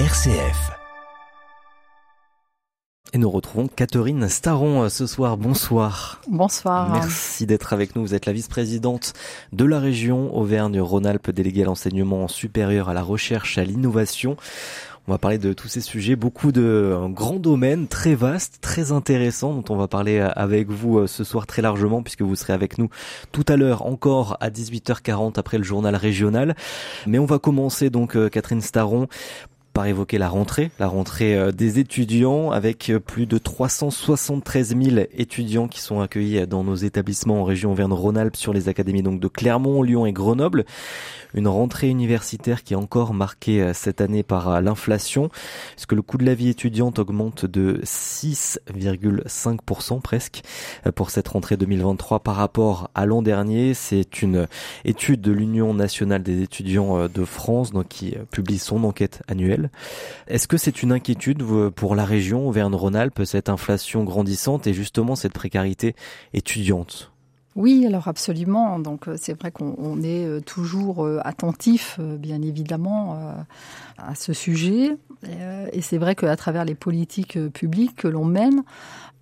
RCF. Et nous retrouvons Catherine Staron euh, ce soir. Bonsoir. Bonsoir. Merci d'être avec nous. Vous êtes la vice-présidente de la région Auvergne-Rhône-Alpes déléguée à l'enseignement supérieur, à la recherche, à l'innovation. On va parler de tous ces sujets, beaucoup de grands domaines très vastes, très intéressants dont on va parler euh, avec vous euh, ce soir très largement puisque vous serez avec nous tout à l'heure encore à 18h40 après le journal régional. Mais on va commencer donc Catherine Staron par évoquer la rentrée, la rentrée euh, des étudiants avec euh, plus de 373 000 étudiants qui sont accueillis dans nos établissements en région Auvergne-Rhône-Alpes sur les académies donc de Clermont, Lyon et Grenoble. Une rentrée universitaire qui est encore marquée euh, cette année par l'inflation, puisque le coût de la vie étudiante augmente de 6,5% presque pour cette rentrée 2023 par rapport à l'an dernier? C'est une étude de l'Union nationale des étudiants de France donc, qui publie son enquête annuelle. Est-ce que c'est une inquiétude pour la région Auvergne-Rhône-Alpes, cette inflation grandissante et justement cette précarité étudiante? Oui, alors absolument. Donc euh, c'est vrai qu'on est euh, toujours euh, attentif, bien évidemment, à ce sujet. Et c'est vrai qu'à travers les politiques publiques que l'on mène,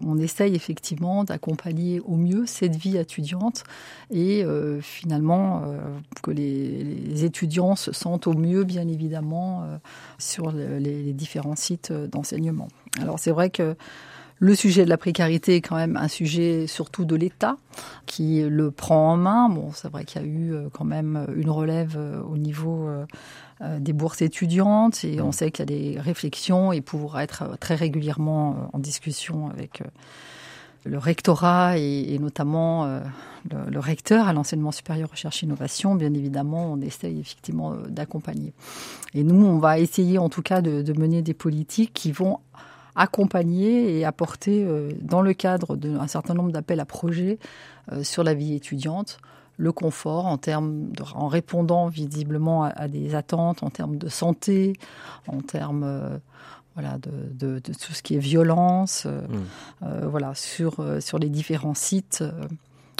on essaye effectivement d'accompagner au mieux cette vie étudiante et finalement que les, étudiants se sentent au mieux, bien évidemment, sur les différents sites d'enseignement. Alors c'est vrai que le sujet de la précarité est quand même un sujet surtout de l'État qui le prend en main. Bon, c'est vrai qu'il y a eu euh, quand même une relève euh, au niveau euh, des bourses étudiantes et on sait qu'il y a des réflexions et pour être très régulièrement en discussion avec le rectorat et, notamment le, recteur à l'enseignement supérieur recherche innovation, bien évidemment, on essaye effectivement d'accompagner. Et nous, on va essayer en tout cas de, de mener des politiques qui vont accompagner et apporter, euh, dans le cadre d'un certain nombre d'appels à projets euh, sur la vie étudiante, le confort en termes en répondant visiblement à, des attentes en termes de santé, en termes euh, voilà de, tout ce qui est violence, mmh. voilà sur sur les différents sites.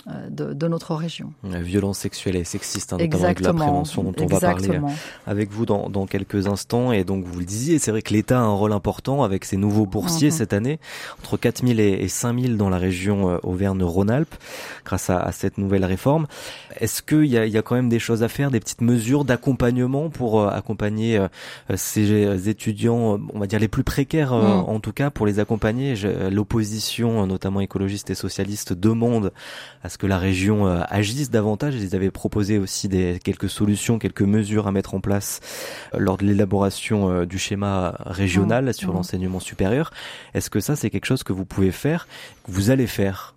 Euh, de, notre région. La violence sexuelle et sexiste, hein, notamment de la prévention dont on va parler euh, avec vous dans, dans, quelques instants. Et donc vous le disiez, c'est vrai que l'État a un rôle important avec ses nouveaux boursiers mhm. cette année, entre 4000 et 5000 dans la région euh, Auvergne-Rhône-Alpes, grâce à, à, cette nouvelle réforme. Est-ce qu'il y a, y a quand même des choses à faire, des petites mesures d'accompagnement pour accompagner ces étudiants, on va dire les plus précaires mhm. en tout cas, pour les accompagner? L'opposition, notamment écologiste et socialiste, demande à ce que la région euh, agisse davantage. Ils avaient proposé aussi des, quelques solutions, quelques mesures à mettre en place euh, lors de l'élaboration euh, du schéma régional mmh. sur mmh. l'enseignement supérieur. Est-ce que ça, c'est quelque chose que vous pouvez faire, que vous allez faire?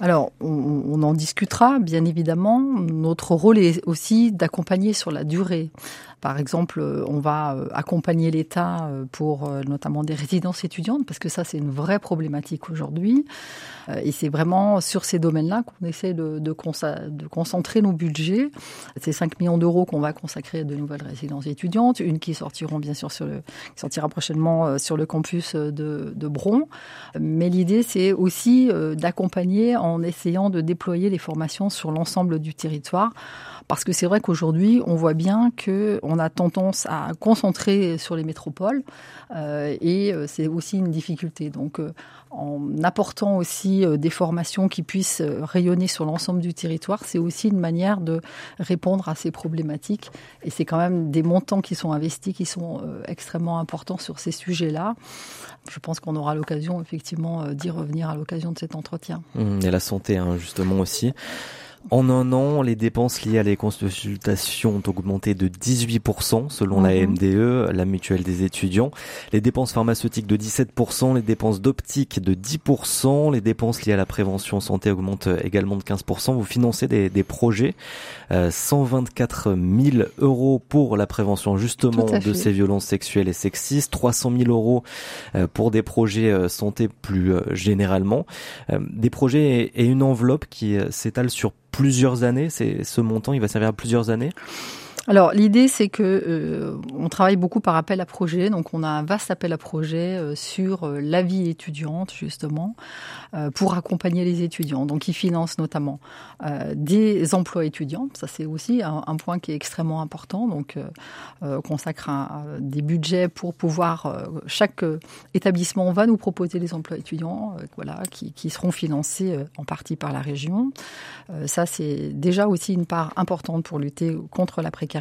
Alors, on, en discutera, bien évidemment. Notre rôle est aussi d'accompagner sur la durée. Par exemple, on va accompagner l'État pour notamment des résidences étudiantes, parce que ça, c'est une vraie problématique aujourd'hui. Euh, et c'est vraiment sur ces domaines-là qu'on essaie de, concentrer nos budgets. C'est 5 millions d'euros qu'on va consacrer à de nouvelles résidences étudiantes, une qui sortira prochainement euh, sur le campus de, de Bron. Mais l'idée, c'est aussi euh, d'accompagner en essayant de déployer les formations sur l'ensemble du territoire. Parce que c'est vrai qu'aujourd'hui, on voit bien que on a tendance à concentrer sur les métropoles euh, et c'est aussi une difficulté. Donc, euh, en apportant aussi euh, des formations qui puissent rayonner sur l'ensemble du territoire, c'est aussi une manière de répondre à ces problématiques. Et c'est quand même des montants qui sont investis, qui sont extrêmement importants sur ces sujets-là. Je pense qu'on aura l'occasion effectivement d'y revenir à l'occasion de cet entretien. Mmh, et la santé, hein, justement aussi. En un an, les dépenses liées à les consultations ont augmenté de 18% selon la mhm. MDE, la mutuelle des étudiants. Les dépenses pharmaceutiques de 17%, les dépenses d'optique de 10%, les dépenses liées à la prévention santé augmentent également de 15%. Vous financez des, projets, 124 euh, 000 euros pour la prévention justement de ces violences sexuelles et sexistes, 300 000 euros euh, pour des projets euh, santé plus généralement, des projets et une enveloppe qui s'étale sur plusieurs années C'est ce montant, il va servir à plusieurs années Alors l'idée c'est que euh, on travaille beaucoup par appel à projet, donc on a un vaste appel à projet euh, sur euh, la vie étudiante justement pour accompagner les étudiants. Donc ils financent notamment des emplois étudiants, ça c'est aussi un, point qui est extrêmement important. Donc consacre des budgets pour pouvoir chaque établissement va nous proposer des emplois étudiants, voilà, qui, seront financés en partie par la région. ça c'est déjà aussi une part importante pour lutter contre la précarité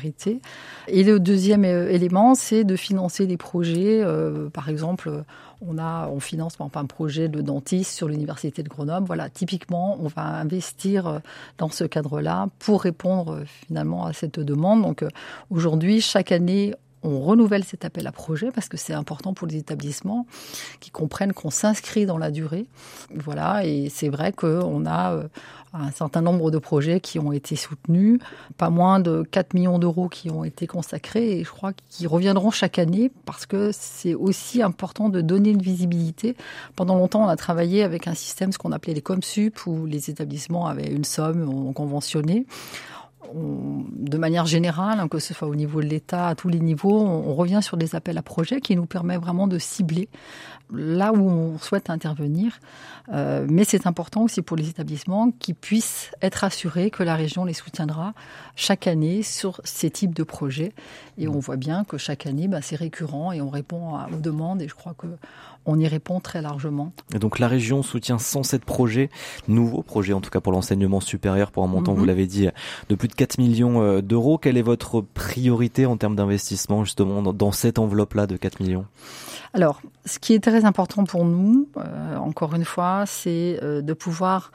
et le deuxième euh, élément, c'est de financer des projets. Euh, par exemple, on finance exemple un projet de dentiste sur l'université de Grenoble. Voilà, typiquement, on va investir euh, dans ce cadre-là pour répondre finalement à cette demande. Donc aujourd'hui, chaque année, on renouvelle cet appel à projet parce que c'est important pour les établissements qui comprennent qu'on s'inscrit dans la durée. Voilà, et c'est vrai qu'on a euh, un certain nombre de projets qui ont été soutenus, pas moins de 4 millions d'euros qui ont été consacrés et je crois qu'ils reviendront chaque année parce que c'est aussi important de donner une visibilité. Pendant longtemps, on a travaillé avec un système, ce qu'on appelait les ComSup, où les établissements avaient une somme de manière générale, hein, que ce soit au niveau de l'État, à tous les niveaux, on, revient sur des appels à projets qui nous permettent vraiment de cibler là où on souhaite intervenir. Euh, mais c'est important aussi pour les établissements qui puissent être assurés que la région les soutiendra chaque année sur ces types de projets. Et on voit bien que chaque année, bah, c'est récurrent et on répond aux demandes. Et je crois que on y répond très largement. Et donc la région soutient 107 projets, nouveaux projets en tout cas pour l'enseignement supérieur pour un montant, vous mhm. l'avez dit, de plus de 4 millions euh, d'euros. Quelle est votre priorité en termes d'investissement justement dans cette enveloppe-là de 4 millions? Alors, ce qui est très important pour nous, euh, encore une fois, c'est euh, de pouvoir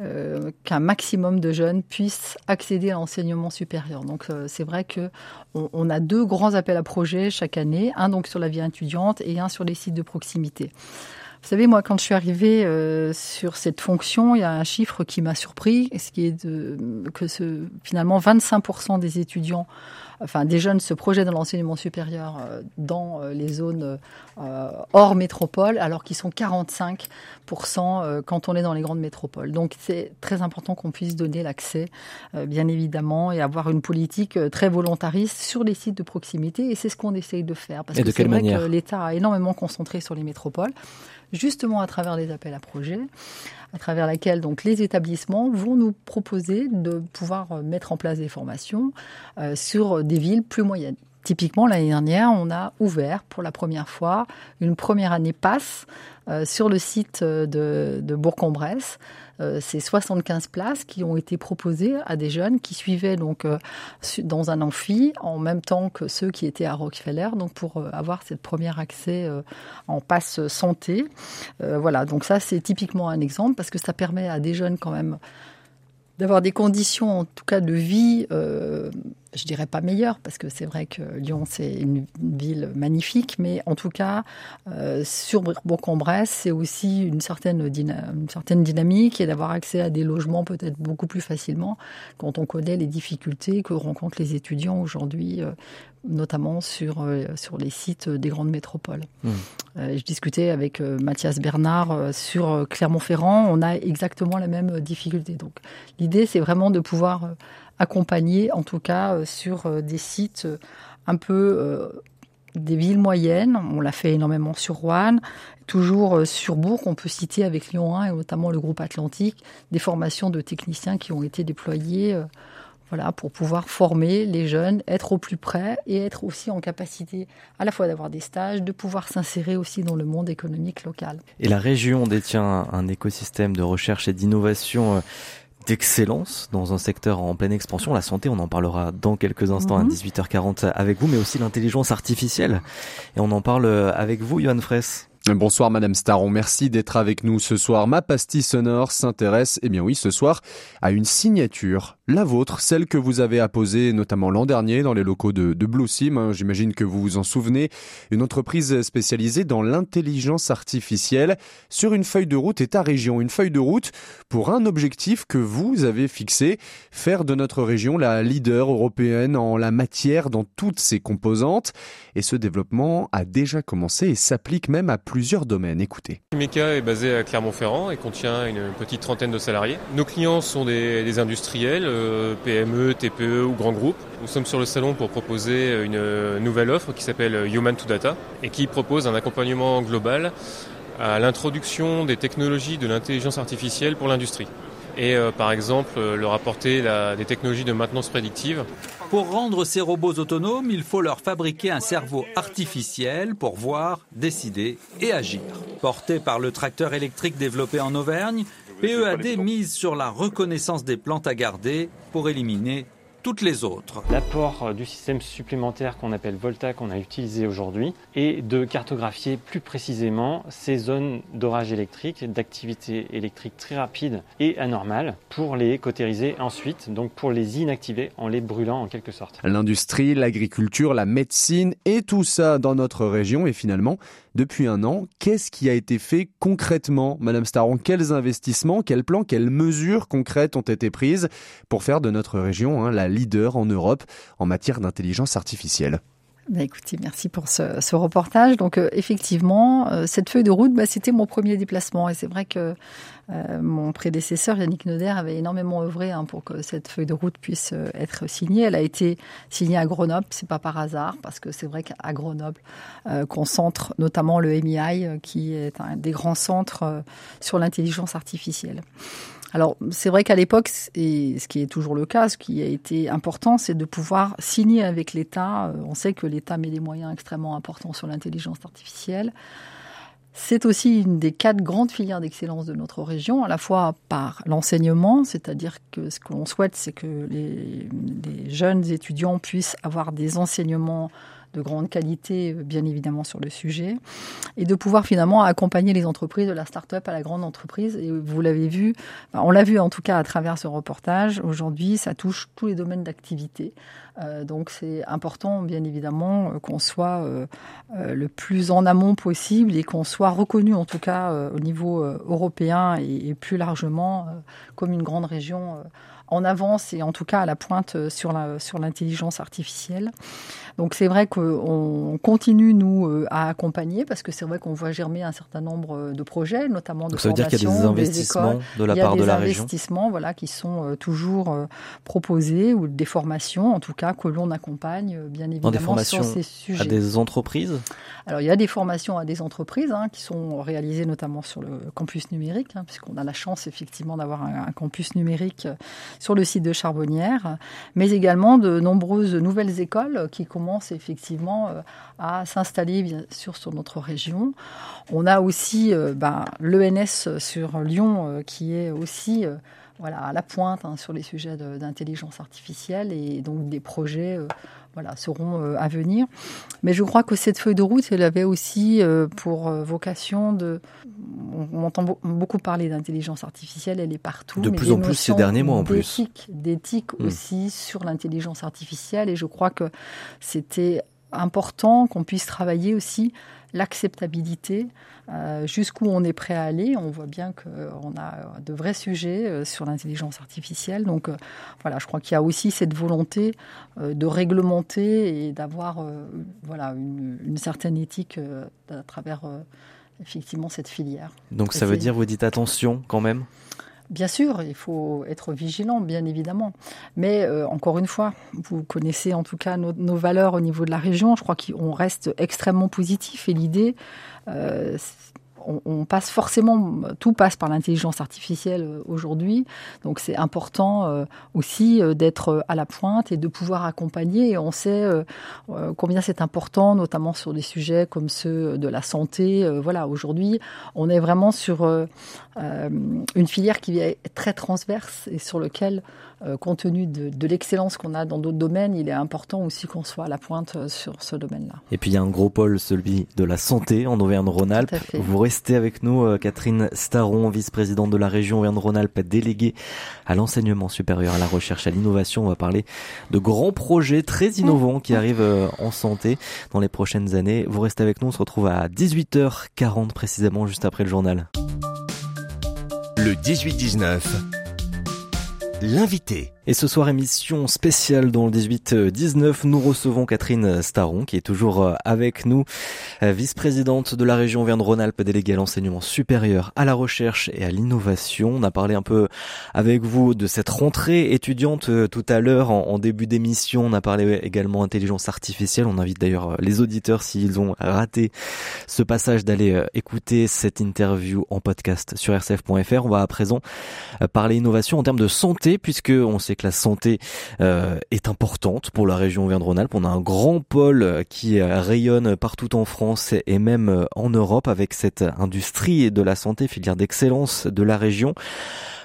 euh, qu'un maximum de jeunes puissent accéder à l'enseignement supérieur. Donc euh, c'est vrai que on, a deux grands appels à projets chaque année, un donc sur la vie étudiante et un sur les sites de proximité. Vous savez, moi, quand je suis arrivée euh, sur cette fonction, il y a un chiffre qui m'a surpris, ce qui est de, que ce, finalement 25% des étudiants enfin des jeunes se projettent dans l'enseignement supérieur dans les zones hors métropole, alors qu'ils sont 45% quand on est dans les grandes métropoles. Donc c'est très important qu'on puisse donner l'accès, bien évidemment, et avoir une politique très volontariste sur les sites de proximité. Et c'est ce qu'on essaye de faire, parce que c'est vrai que l'État a énormément concentré sur les métropoles justement à travers les appels à projets, à travers lesquels donc les établissements vont nous proposer de pouvoir euh, mettre en place des formations euh, sur des villes plus moyennes. Typiquement, l'année dernière, on a ouvert pour la première fois une première année passe euh, sur le site de, de Bourg-en-Bresse. Euh, c'est 75 places qui ont été proposées à des jeunes qui suivaient donc euh, dans un amphi en même temps que ceux qui étaient à Rockefeller, donc pour euh, avoir cette première accès en passe santé. voilà, donc ça c'est typiquement un exemple parce que ça permet à des jeunes quand même d'avoir des conditions en tout cas de vie je dirais pas meilleur, parce que c'est vrai que Lyon, c'est une, ville magnifique, mais en tout cas, euh, sur Bourg-en-Bresse, c'est aussi une certaine, une certaine dynamique et d'avoir accès à des logements peut-être beaucoup plus facilement quand on connaît les difficultés que rencontrent les étudiants aujourd'hui, euh, notamment sur, euh, sur les sites des grandes métropoles. Mmh. je discutais avec Mathias Bernard sur Clermont-Ferrand, on a exactement la même difficulté. Donc l'idée, c'est vraiment de pouvoir accompagner, en tout cas euh, sur euh, des sites euh, un peu des villes moyennes. On l'a fait énormément sur Rouen, toujours sur Bourg. On peut citer avec Lyon 1 et notamment le groupe Atlantique des formations de techniciens qui ont été déployées. Voilà, pour pouvoir former les jeunes, être au plus près et être aussi en capacité à la fois d'avoir des stages, de pouvoir s'insérer aussi dans le monde économique local. Et la région détient un écosystème de recherche et d'innovation d'excellence dans un secteur en pleine expansion. La santé, on en parlera dans quelques instants à 18h40 mhm. avec vous, mais aussi l'intelligence artificielle. Et on en parle avec vous, Johan Fraisse. Bonsoir Madame Staron, merci d'être avec nous ce soir. Ma pastille sonore s'intéresse, eh bien oui, ce soir, à une signature, la vôtre, celle que vous avez apposée notamment l'an dernier dans les locaux de, de Blue Sim, hein, j'imagine que vous vous en souvenez, une entreprise spécialisée dans l'intelligence artificielle sur une feuille de route État région, une feuille de route pour un objectif que vous avez fixé, faire de notre région la leader européenne en la matière dans toutes ses composantes. Et ce développement a déjà commencé et s'applique même à plus plusieurs domaines. Écoutez. Meka est basé à Clermont-Ferrand et contient une petite trentaine de salariés. Nos clients sont des, industriels, euh, PME, TPE ou grands groupes. Nous sommes sur le salon pour proposer une nouvelle offre qui s'appelle Human to Data et qui propose un accompagnement global à l'introduction des technologies de l'intelligence artificielle pour l'industrie et euh, par exemple euh, leur apporter des technologies de maintenance prédictive. Pour rendre ces robots autonomes, il faut leur fabriquer un cerveau artificiel pour voir, décider et agir. Porté par le tracteur électrique développé en Auvergne, PEAD mise sur la reconnaissance des plantes à garder pour éliminer toutes les autres. L'apport euh, du système supplémentaire qu'on appelle Volta qu'on a utilisé aujourd'hui est de cartographier plus précisément ces zones d'orage électrique, d'activité électrique très rapide et anormale pour les cautériser ensuite, donc pour les inactiver en les brûlant en quelque sorte. L'industrie, l'agriculture, la médecine et tout ça dans notre région et finalement depuis un an. Qu'est-ce qui a été fait concrètement, Madame Staron? Quels investissements, quels plans, quelles mesures concrètes ont été prises pour faire de notre région hein, la leader en Europe en matière d'intelligence artificielle bah, écoutez, merci pour ce, reportage. Donc euh, effectivement, euh, cette feuille de route, bah, c'était mon premier déplacement et c'est vrai que euh, mon prédécesseur Yannick Noder avait énormément œuvré hein, pour que cette feuille de route puisse être signée. Elle a été signée à Grenoble, c'est pas par hasard parce que c'est vrai qu'à Grenoble concentre notamment le MII qui est un des grands centres sur l'intelligence artificielle. Alors, c'est vrai qu'à l'époque, et ce qui est toujours le cas, ce qui a été important, c'est de pouvoir signer avec l'État. Euh, on sait que l'État met des moyens extrêmement importants sur l'intelligence artificielle. C'est aussi une des quatre grandes filières d'excellence de notre région, à la fois par l'enseignement, c'est-à-dire que ce que l'on souhaite, c'est que les, les, jeunes étudiants puissent avoir des enseignements de grande qualité, euh, bien évidemment, sur le sujet, et de pouvoir finalement accompagner les entreprises de la start-up à la grande entreprise. Et vous l'avez vu, on l'a vu en tout cas à travers ce reportage, aujourd'hui, ça touche tous les domaines d'activité. Euh, donc c'est important, bien évidemment, euh, qu'on soit le plus en amont possible et qu'on soit reconnu, en tout cas au niveau européen et, plus largement, comme une grande région en avance et en tout cas à la pointe sur la, sur l'intelligence artificielle. Donc c'est vrai qu'on continue nous euh, à accompagner parce que c'est vrai qu'on voit germer un certain nombre euh, de projets, notamment de Donc ça veut dire qu'il y a des investissements de la part de la région. Il y a des investissements, voilà, qui sont euh, toujours proposés ou des formations, en tout cas que l'on accompagne bien évidemment des formations sur ces sujets. À des entreprises? Alors il y a des formations à des entreprises hein, qui sont réalisées notamment sur le campus numérique, hein, puisqu'on a la chance effectivement d'avoir un, campus numérique sur le site de Charbonnière, mais également de nombreuses nouvelles écoles qui commencent effectivement euh, à s'installer bien sûr sur notre région. On a aussi euh, ben, l'ENS sur Lyon euh, qui est aussi voilà, à la pointe hein, sur les sujets d'intelligence artificielle et donc des projets voilà, seront euh, à venir. Mais je crois que cette feuille de route, elle avait aussi euh, pour euh, vocation de. On, entend beaucoup parler d'intelligence artificielle, elle est partout. De plus en plus ces derniers mois en plus. D'éthique hmm. aussi sur l'intelligence artificielle. Et je crois que c'était important qu'on puisse travailler aussi l'acceptabilité, euh, jusqu'où on est prêt à aller. On voit bien qu'on a de vrais sujets euh, sur l'intelligence artificielle. Donc euh, voilà, je crois qu'il y a aussi cette volonté de réglementer et d'avoir voilà, une, certaine éthique à travers effectivement cette filière. Donc ça veut dire, vous dites attention quand même? Bien sûr, il faut être vigilant, bien évidemment. Mais euh, encore une fois, vous connaissez en tout cas nos, valeurs au niveau de la région. Je crois qu'on reste extrêmement positif et l'idée, euh, on, passe forcément, tout passe par l'intelligence artificielle euh, aujourd'hui. Donc c'est important euh, aussi euh, d'être à la pointe et de pouvoir accompagner. On sait combien c'est important, notamment sur des sujets comme ceux de la santé. Voilà, aujourd'hui, on est vraiment sur une filière qui est très transverse et sur lequel euh, compte tenu de, l'excellence qu'on a dans d'autres domaines, il est important aussi qu'on soit à la pointe euh, sur ce domaine-là. Et puis il y a un gros pôle, celui de la santé en Auvergne-Rhône-Alpes. Vous restez avec nous, euh, Catherine Staron, vice-présidente de la région Auvergne-Rhône-Alpes, déléguée à l'enseignement supérieur, à la recherche, à l'innovation. On va parler de grands projets très innovants qui arrivent en santé dans les prochaines années. Vous restez avec nous, on se retrouve à 18h40 précisément, juste après le journal. Le 18-19 l'invité. Et ce soir, émission spéciale dans le 18-19, nous recevons Catherine Staron, qui est toujours euh, avec nous, euh, vice-présidente de la région Auvergne-Rhône-Alpes, déléguée à l'enseignement supérieur, à la recherche et à l'innovation. On a parlé un peu avec vous de cette rentrée étudiante euh, tout à l'heure, en, début d'émission. On a parlé également intelligence artificielle. On invite d'ailleurs les auditeurs, s'ils ont raté ce passage, d'aller écouter cette interview en podcast sur rcf.fr. On va à présent parler innovation en termes de santé, puisque on sait que la santé euh, est importante pour la région Auvergne-Rhône-Alpes. On a un grand pôle qui rayonne partout en France et même en Europe avec cette industrie de la santé, filière d'excellence de la région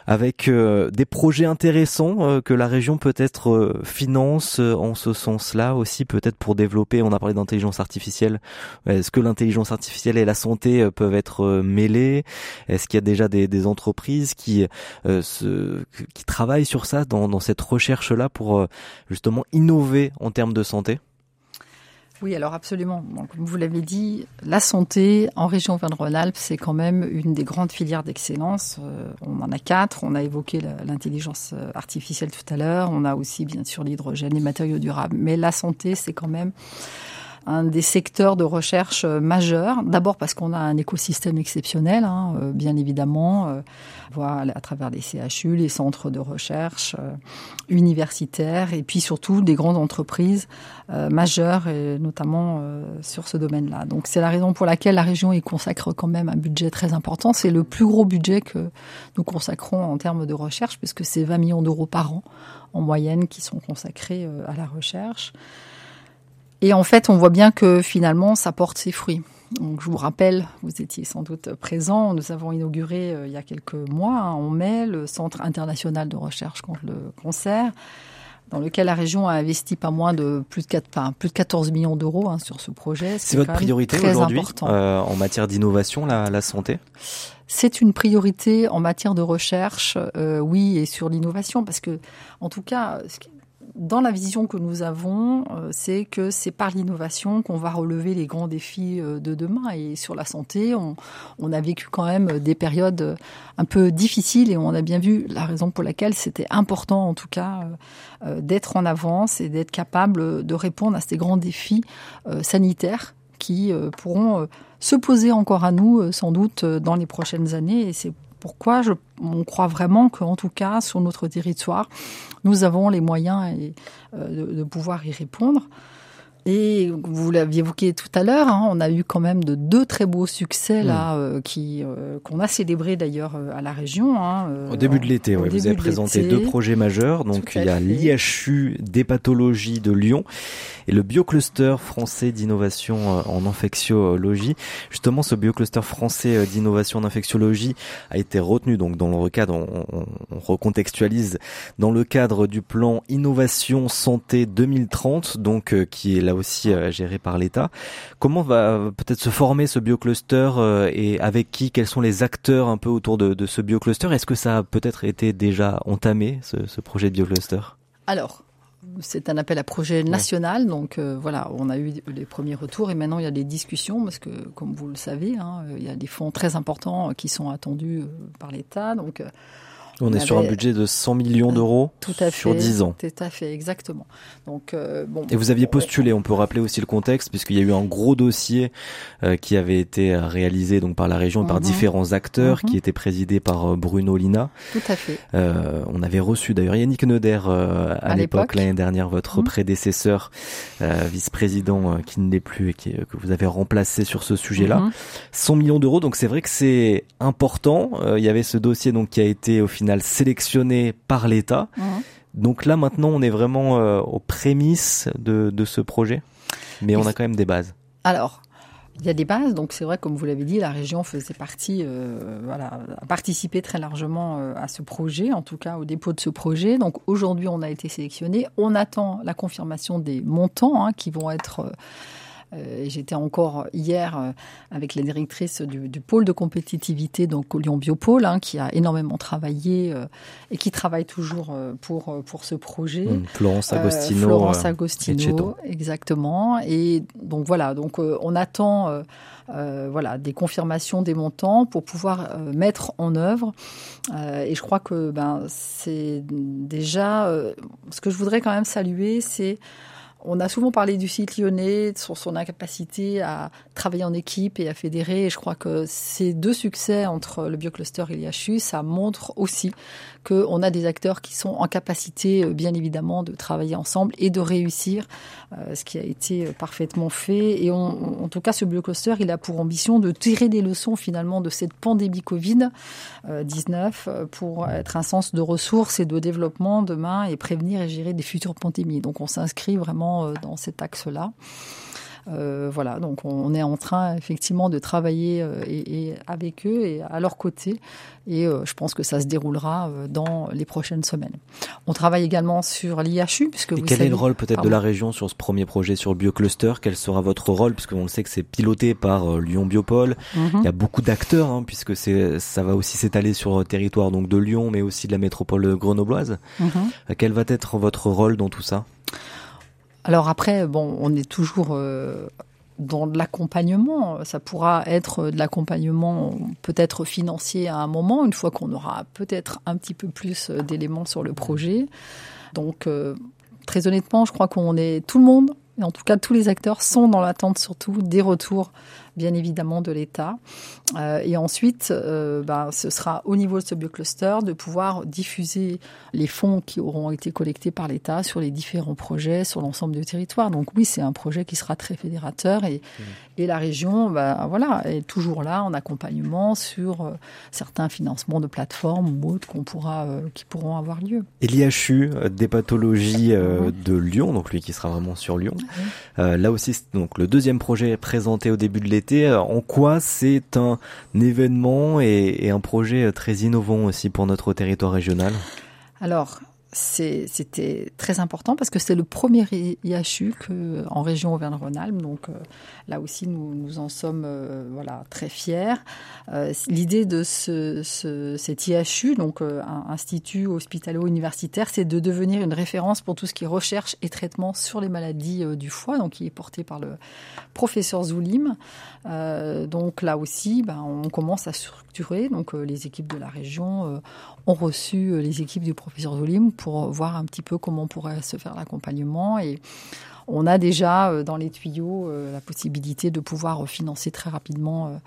avec euh, des projets intéressants euh, que la région peut-être euh, finance en ce sens-là aussi, peut-être pour développer. On a parlé d'intelligence artificielle. Est-ce que l'intelligence artificielle et la santé peuvent être mêlées? Est-ce qu'il y a déjà des, entreprises qui se, qui travaillent sur ça dans, dans cette recherche-là pour justement innover en termes de santé? Oui, alors absolument. comme vous l'avez dit, la santé en région Auvergne-Rhône-Alpes, c'est quand même une des grandes filières d'excellence. Euh, on en a quatre. On a évoqué l'intelligence euh, artificielle tout à l'heure. On a aussi, bien sûr, l'hydrogène, les matériaux durables. Mais la santé, c'est quand même un des secteurs de recherche euh, majeurs. D'abord parce qu'on a un écosystème exceptionnel, hein, euh, bien évidemment, euh, voilà, à travers les CHU, les centres de recherche universitaires, et puis surtout des grandes entreprises majeures, notamment sur ce domaine-là. Donc c'est la raison pour laquelle la région y consacre quand même un budget très important. C'est le plus gros budget que nous consacrons en termes de recherche, puisque c'est 20 millions d'euros par an en moyenne qui sont consacrés à la recherche. Et en fait, on voit bien que finalement, ça porte ses fruits. Donc, je vous rappelle, vous étiez sans doute présent, nous avons inauguré euh, il y a quelques mois, hein, en mai, le Centre international de recherche contre le cancer, dans lequel la région a investi pas moins de plus de, 4, plus de 14 millions d'euros hein, sur ce projet. C'est votre priorité aujourd'hui euh, en matière d'innovation, la, la santé? C'est une priorité en matière de recherche, euh, oui, et sur l'innovation, parce que, en tout cas, dans la vision que nous avons, euh, c'est que c'est par l'innovation qu'on va relever les grands défis euh, de demain. Et sur la santé, on, a vécu quand même des périodes un peu difficiles et on a bien vu la raison pour laquelle c'était important, en tout cas, euh, d'être en avance et d'être capable de répondre à ces grands défis sanitaires qui pourront se poser encore à nous, sans doute, dans les prochaines années. Pourquoi on croit vraiment qu'en tout cas, sur notre territoire, nous avons les moyens euh, de, pouvoir y répondre. Et vous l'aviez évoqué tout à l'heure, hein, on a eu quand même de deux très beaux succès là, mm. euh, qui euh, qu'on a célébré d'ailleurs à la région. Hein, au début de l'été, ouais, vous avez présenté deux projets majeurs. Donc il y a l'IHU des pathologies de Lyon et le biocluster français d'innovation euh, en infectiologie. Justement, ce biocluster français euh, d'innovation en infectiologie a été retenu donc dans le cadre, on, on, recontextualise dans le cadre du plan innovation santé 2030, donc euh, qui est là aussi géré par l'État. Comment va peut-être se former ce biocluster et avec qui Quels sont les acteurs un peu autour de, de ce biocluster? Est-ce que ça a peut-être été déjà entamé ce, ce projet de biocluster? Alors, c'est un appel à projet national, donc euh, voilà, on a eu les premiers retours et maintenant il y a des discussions parce que, comme vous le savez, hein, il y a des fonds très importants qui sont attendus euh, par l'État, donc euh, on, est sur un budget de 100 millions d'euros sur 10 ans. Tout à fait, exactement. Donc, euh, bon, Et vous aviez postulé, on peut rappeler aussi le contexte, puisqu'il y a eu un gros dossier euh, qui avait été réalisé donc par la région et par mhm. différents acteurs, qui mhm. était présidé par euh, Bruno Lina. Tout à fait. on avait reçu d'ailleurs Yannick Neuder à, l'époque, l'année dernière, votre mhm. prédécesseur, vice-président qui ne l'est plus et qui, que vous avez remplacé sur ce sujet-là. 100 millions d'euros, donc c'est vrai que c'est important. il y avait ce dossier donc qui a été au final sélectionné par l'État. Mhm. Donc là maintenant on est vraiment euh, aux prémices de, ce projet, mais on a quand même des bases. Alors, il y a des bases, donc c'est vrai, comme vous l'avez dit, la région faisait partie, euh, voilà, a participé très largement euh, à ce projet, en tout cas au dépôt de ce projet. Donc aujourd'hui, on a été sélectionné. On attend la confirmation des montants hein, qui vont être J'étais encore hier avec la directrice du, pôle de compétitivité, donc Lyon Biopôle, hein, qui a énormément travaillé et qui travaille toujours pour, pour ce projet. Mmh, Florence Agostino. Florence Agostino, exactement. Et donc voilà, donc on attend euh, voilà, des confirmations des montants pour pouvoir euh, mettre en œuvre. Euh, et je crois que ben, c'est déjà ce que je voudrais quand même saluer, c'est on a souvent parlé du site lyonnais, sur son incapacité à travailler en équipe et à fédérer. Je crois que ces deux succès entre le biocluster et l'IHU, ça montre aussi qu'on a des acteurs qui sont en capacité, euh, bien évidemment, de travailler ensemble et de réussir, euh, ce qui a été parfaitement fait. Et en tout cas, ce biocluster, il a pour ambition de tirer des leçons finalement de cette pandémie Covid-19 euh, pour être un sens de ressources et de développement demain et prévenir et gérer des futures pandémies. Donc on s'inscrit vraiment dans cet axe-là. Euh, voilà, donc on est en train effectivement de travailler euh, et, avec eux et à leur côté. Et euh, je pense que ça se déroulera dans les prochaines semaines. On travaille également sur l'IHU, puisque et quel est le rôle peut-être de la région sur ce premier projet sur le biocluster? Quel sera votre rôle? Puisque on sait que c'est piloté par Lyon Biopole. Mhm. Il y a beaucoup d'acteurs, hein, puisque c'est ça va aussi s'étaler sur le territoire donc de Lyon, mais aussi de la métropole grenobloise. Mhm. Quel va être votre rôle dans tout ça? Alors après, bon, on est toujours euh, dans de l'accompagnement. Ça pourra être de l'accompagnement peut-être financier à un moment, une fois qu'on aura peut-être un petit peu plus d'éléments sur le projet. Donc, euh, très honnêtement, je crois qu'on est tout le monde, et en tout cas tous les acteurs, sont dans l'attente surtout des retours bien évidemment de l'État. Euh, et ensuite, euh, bah, ce sera au niveau de ce biocluster de pouvoir diffuser les fonds qui auront été collectés par l'État sur les différents projets sur l'ensemble du territoire. Donc oui, c'est un projet qui sera très fédérateur et, mmh. et la région, bah, voilà, est toujours là en accompagnement sur euh, certains financements de plateformes ou autres qu'on pourra, qui pourront avoir lieu. Et l'IHU des pathologies mmh. de Lyon, donc lui qui sera vraiment sur Lyon. là aussi, donc le deuxième projet présenté au début de l'été euh, en quoi c'est un événement et, un projet très innovant aussi pour notre territoire régional? C'était très important parce que c'est le premier IHU en région Auvergne-Rhône-Alpes. Donc euh, là aussi, nous, en sommes euh, voilà, très fiers. Euh, l'idée de ce, ce, cet IHU, donc un institut hospitalo-universitaire, c'est de devenir une référence pour tout ce qui est recherche et traitement sur les maladies du foie, donc qui est porté par le professeur Zoulim. donc là aussi, ben, on commence à structurer. Donc les équipes de la région ont reçu les équipes du professeur Zoulim voir un petit peu comment pourrait se faire l'accompagnement. Et on a déjà euh, dans les tuyaux euh, la possibilité de pouvoir financer très rapidement euh,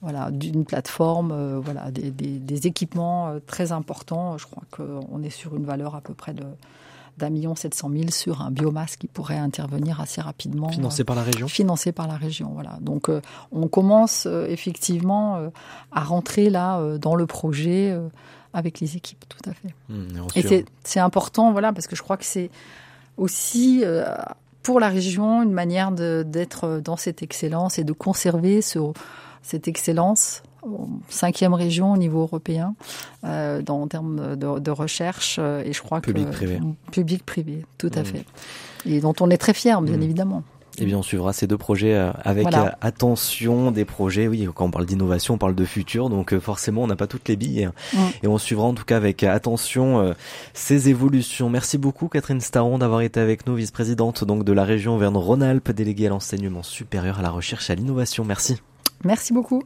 voilà, d'une plateforme, voilà, des, équipements très importants. Je crois qu'on est sur une valeur à peu près de d'un million sept cent mille sur un biomasse qui pourrait intervenir assez rapidement. Financé par la région Financé par la région, voilà. Donc on commence effectivement à rentrer là dans le projet avec les équipes, tout à fait. Mmh, et c'est important, voilà, parce que je crois que c'est aussi euh, pour la région une manière d'être dans cette excellence et de conserver ce, cette excellence cinquième région au niveau européen euh, dans, en termes de, recherche et je crois public privé public privé tout à mmh. fait et dont on est très fier bien mmh. évidemment eh bien, on suivra ces deux projets euh, avec euh, attention, des projets, oui, quand on parle d'innovation, on parle de futur, donc euh, forcément, on n'a pas toutes les billes. Hein. Et on suivra en tout cas avec attention ces évolutions. Merci beaucoup, Catherine Staron, d'avoir été avec nous, vice-présidente donc de la région Auvergne-Rhône-Alpes, déléguée à l'enseignement supérieur, à la recherche et à l'innovation. Merci. Merci beaucoup.